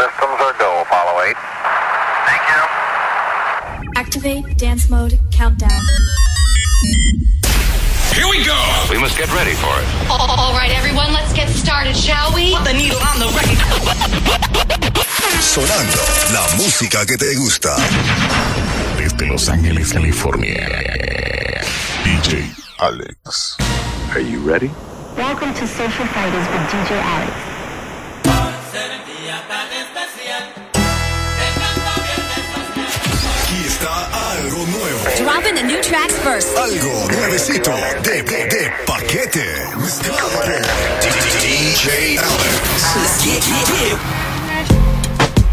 systems are go. Apollo 8. Thank you. Activate dance mode countdown. Here we go. We must get ready for it. All right, everyone, let's get started, shall we? Put the needle on the record. Sonando la música que te gusta. Desde Los Ángeles, California. DJ Alex. Are you ready? Welcome to Social Fighters with DJ Alex. Dropping the new tracks first. Algo nuevecito de, de, de paquete. Mezclado por DJ Alex.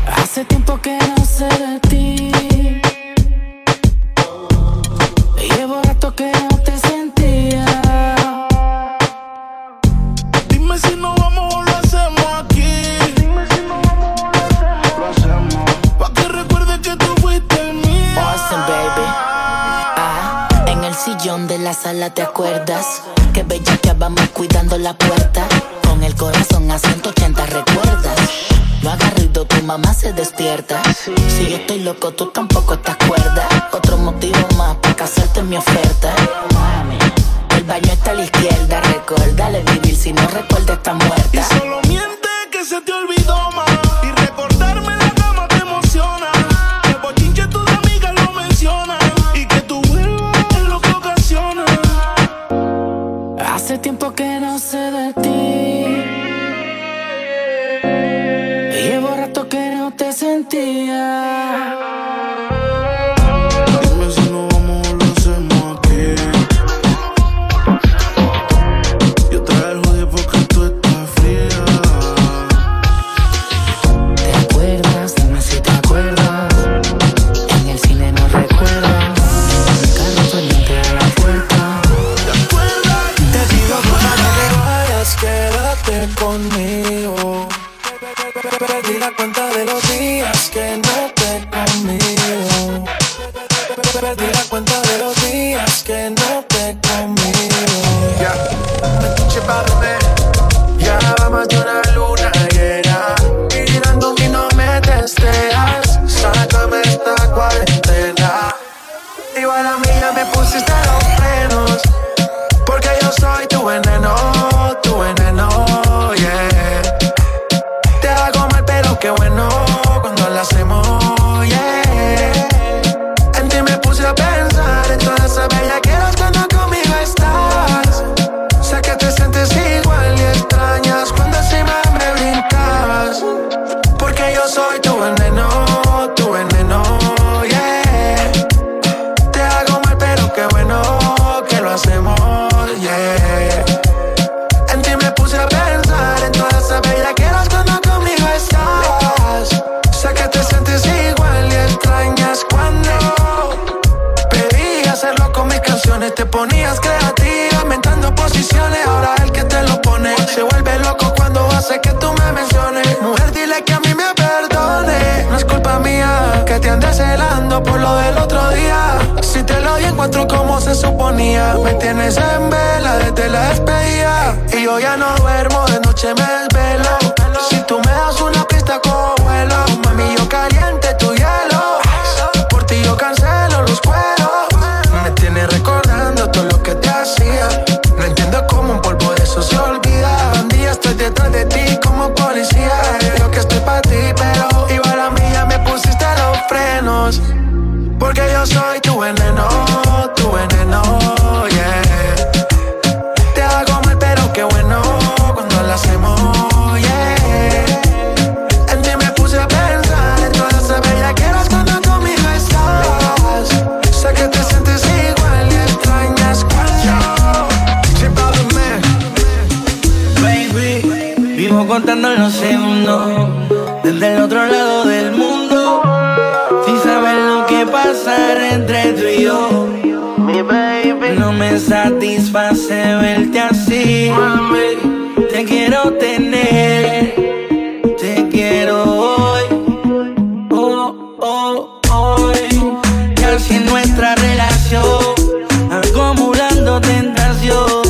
Hace tiempo que no sé de ti. Loco, tú tampoco estás cuerda. Otro motivo más para casarte mi oferta. El baño está a la izquierda, recuérdale vivir si no recuerda está Y muerta. solo miente que se te olvidó más. Y recordarme en la cama te emociona. Que bochinche tus amigas lo mencionan. Y que tú vuelvas es lo que ocasiona. Hace tiempo que no sé de ti. Te del otro día. Si te lo di encuentro como se suponía. Me tienes en vela desde la despedida. Y yo ya no duermo, de noche me desvelo. Si tú me das una pista, cojo vuelo. Mami, satisface verte así. Te quiero tener, te quiero hoy. Oh, oh, hoy. Casi en nuestra relación, acumulando tentación.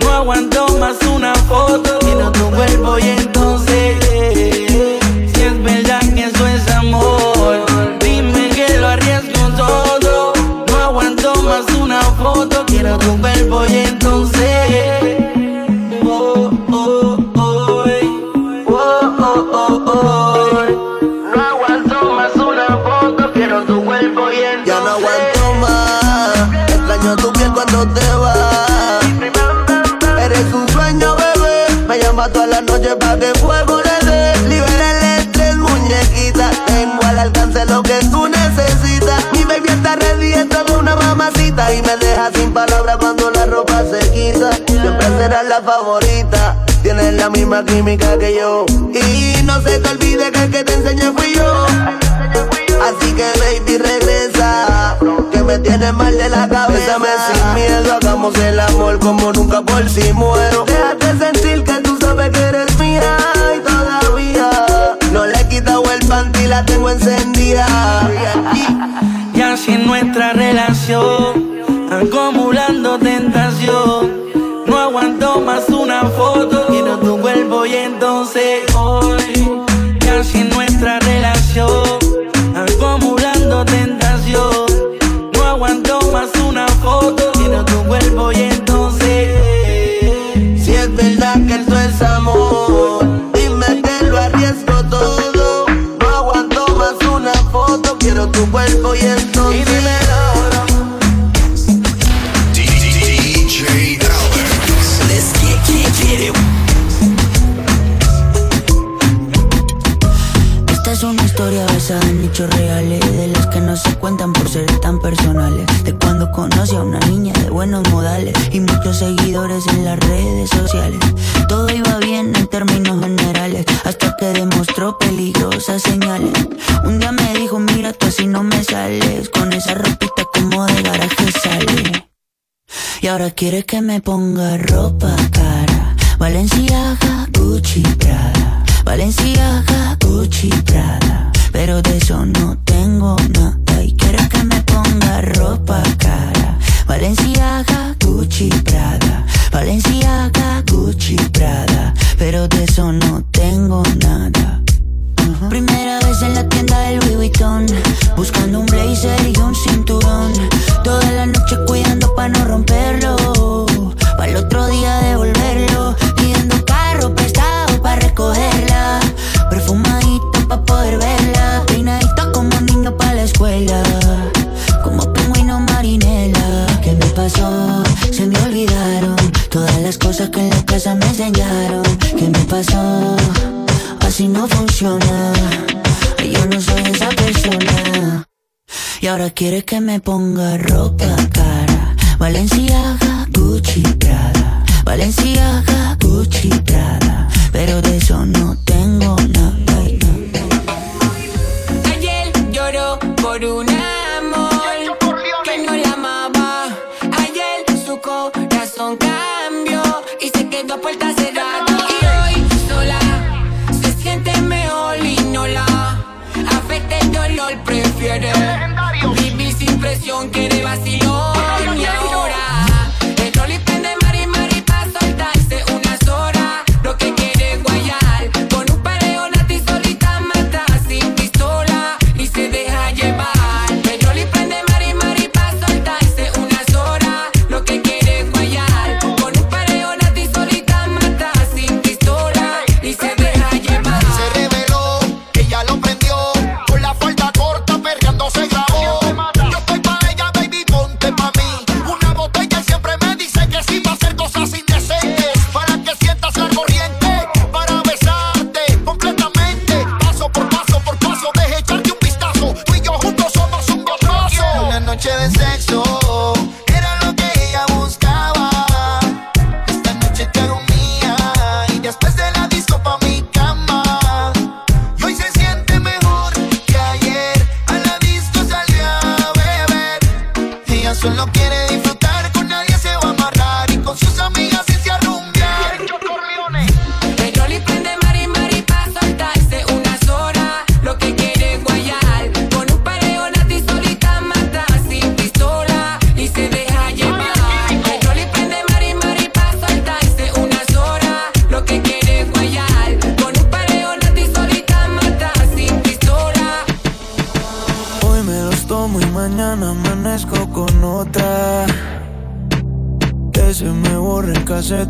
No aguanto más una foto, tiene tu cuerpo y No aguanto más una foto, quiero tu cuerpo y entro Ya no aguanto más, extraño tu pie cuando te vas, Eres un sueño bebé, me llamas todas las noches para que fuego y me deja sin palabras cuando la ropa se quita. Siempre serás la favorita, tienes la misma química que yo. Y no se te olvide que el que te enseñé fui yo. Así que baby regresa, que me tienes mal de la cabeza. me sin miedo, hagamos el amor como nunca por si muero. Déjate sentir que tú sabes que eres mía y todavía no le he quitado el panty, la tengo encendida relación, acumulando tentación. No aguanto más una foto, quiero tu cuerpo y entonces hoy, casi nuestra relación. que me ponga rock. Y ahora quiere que me ponga ropa cara. Valenciaga, Gucci, Prada. Valenciaga, Gucci, Prada. Pero de eso no tengo nada. Ayer lloró por un amor que no la amaba. Ayer su corazón cambió y se quedó a puerta cerrada. prefiere con que debas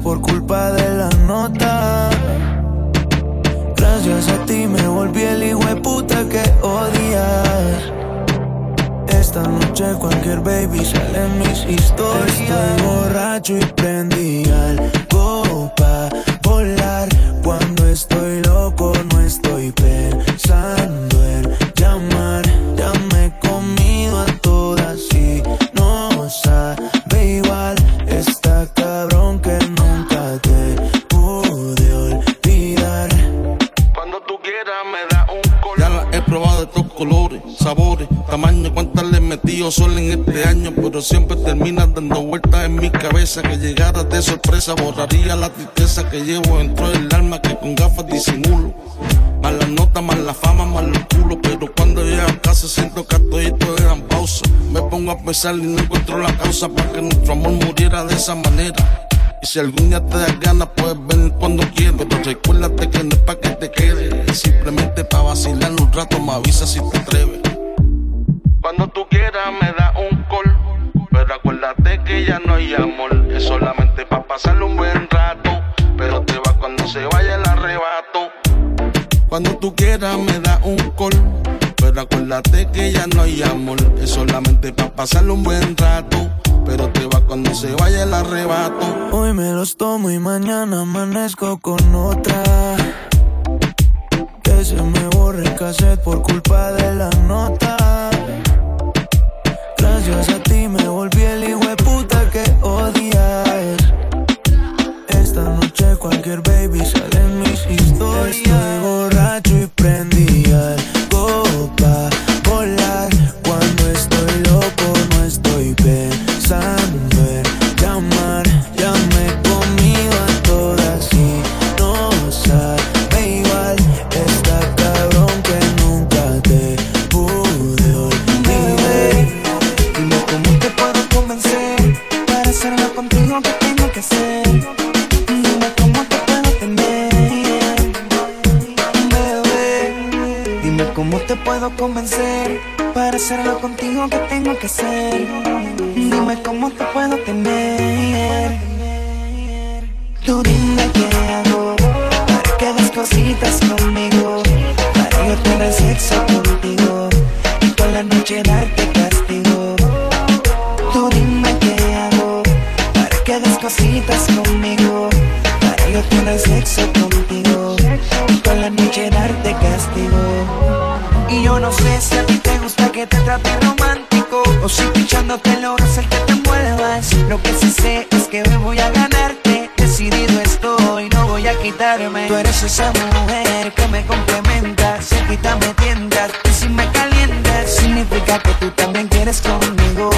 por culpa de la nota. Gracias a ti me volví el hijo de puta que odias. Esta noche cualquier baby sale en mis historias. Estoy borracho y prendí al Que llegara de sorpresa borraría la tristeza que llevo dentro del alma que con gafas disimulo. Más la nota, más la fama, más los culos. Pero cuando llego a casa siento que estoy en gran pausa. Me pongo a pensar y no encuentro la causa para que nuestro amor muriera de esa manera. Y si algún día te das ganas, puedes venir cuando quieras. Pero recuérdate que no es para que te quedes. Es simplemente para vacilar un rato, me avisa si te atreves. Cuando tú quieras me acuérdate que ya no hay amor. Es solamente para pasarle un buen rato. Pero te va cuando se vaya el arrebato. Cuando tú quieras me da un call. Pero acuérdate que ya no hay amor. Es solamente para pasarle un buen rato. Pero te va cuando se vaya el arrebato. Hoy me los tomo y mañana amanezco con otra. Que se me borre el cassette por culpa de la nota. Gracias a ti me volví el hijo de puta que odias. Esta noche cualquier baby sale en mis historias. Estoy borracho y prendí algo cositas conmigo, para yo tener sexo contigo y toda la noche darte castigo. Y yo no sé si a ti te gusta que te trate romántico o si pichándote lo es el que te muevas. Lo que sí sé es que hoy voy a ganarte, decidido estoy, no voy a quitarme. Tú eres esa mujer que me complementa, se quita me tiendas y si me calientas significa que tú también quieres conmigo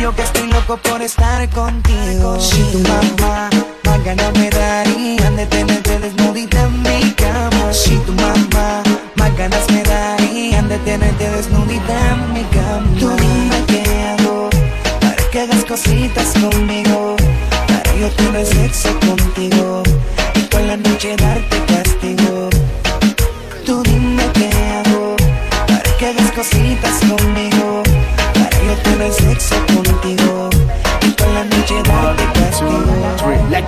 yo que estoy loco por estar contigo. Si tu mamá más ganas me darían de tenerte desnudita en mi cama. Si tu mamá más ganas me darían de tenerte desnudita en mi cama. Tú dime qué hago para que hagas cositas conmigo, para yo tener sexo contigo y toda la noche darte castigo. Tú dime qué hago para que hagas cositas conmigo, para yo tener sexo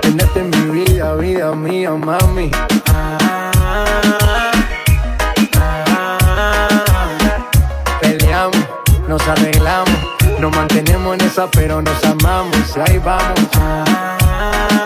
Tenerte en mi vida, vida mía, mami. Peleamos, nos arreglamos, nos mantenemos en esa, pero nos amamos. Ahí vamos.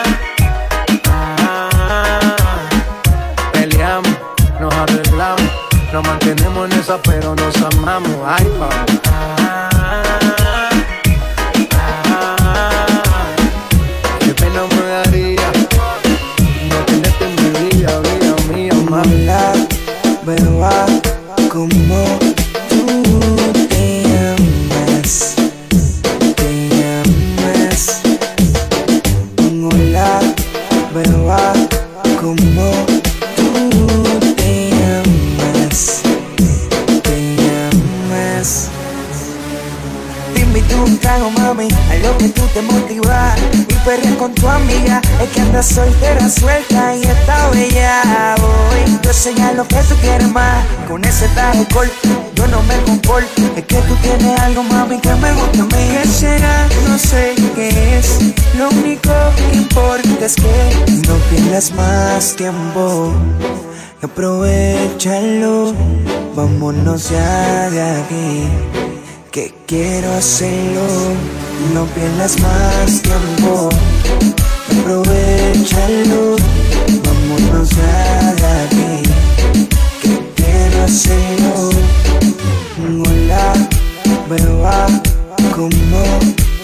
Esa, pero nos amamos. Ay, vamos. Yo sé ya lo que tú quieres más. Con ese traje corto, yo no me comporto. Es que tú tienes algo, mami, que me gusta a mí. ¿Qué será? No sé qué es. Lo único que importa es que no pierdas más tiempo. Aprovechalo, vámonos ya de aquí. Que quiero hacerlo, no pierdas más tiempo. Aprovechalo, vámonos ya de aquí. Hacerlo. Hola, beba, como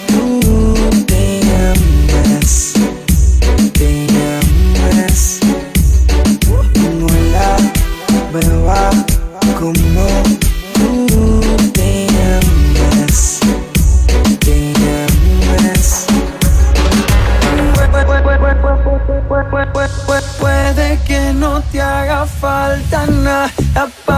tú te llamas. Te llamas. Hola, beba, como tú te llamas. Te llamas. Puede que no te haga falta nada, up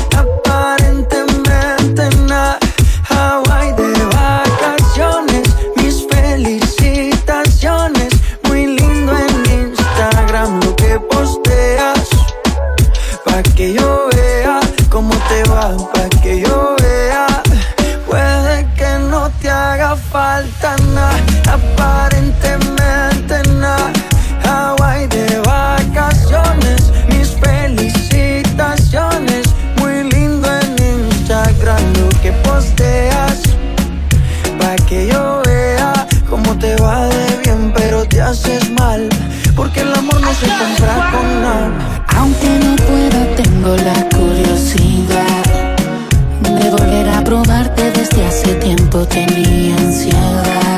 Tenía ansiedad.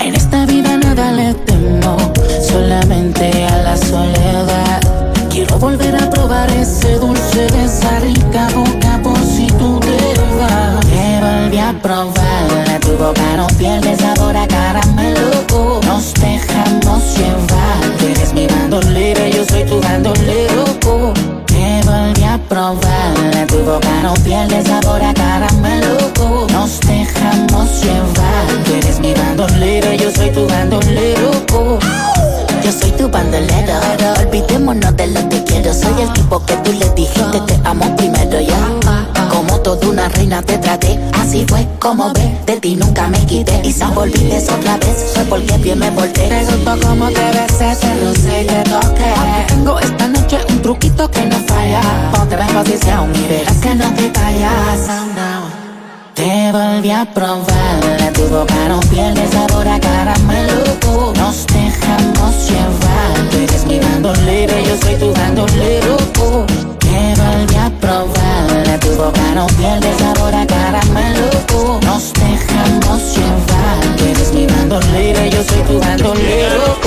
En esta vida nada le temo, solamente a la soledad. Quiero volver a probar ese dulce de esa rica boca por si tú te vas. Te volví a probar, tu boca no pierde sabor a caramelo. Nos dejamos llevar, tú eres mi bandolera, yo soy tu bandolero. Te volví a probar, tu boca no pierde Yo soy tu bandolero, olvidémonos de lo que quiero. Soy el tipo que tú le dijiste te amo primero ya. Como toda una reina te traté, así fue como ve. De ti nunca me quité y si volviste otra vez fue porque bien me volteé. Te gustó como te besé, te roce y te toqué. Tengo esta noche un truquito que no falla. Ponte en posición y verás que no te callas. Te volví a probar, tu boca no pierde sabor a caramelo. Nos dejamos llevar, tú eres mi bandolero, yo soy tu bandolero. Te volví a probar, tu boca no pierde sabor a caramelo. Nos dejamos llevar, tú eres mi bandolero, yo soy tu bandolero.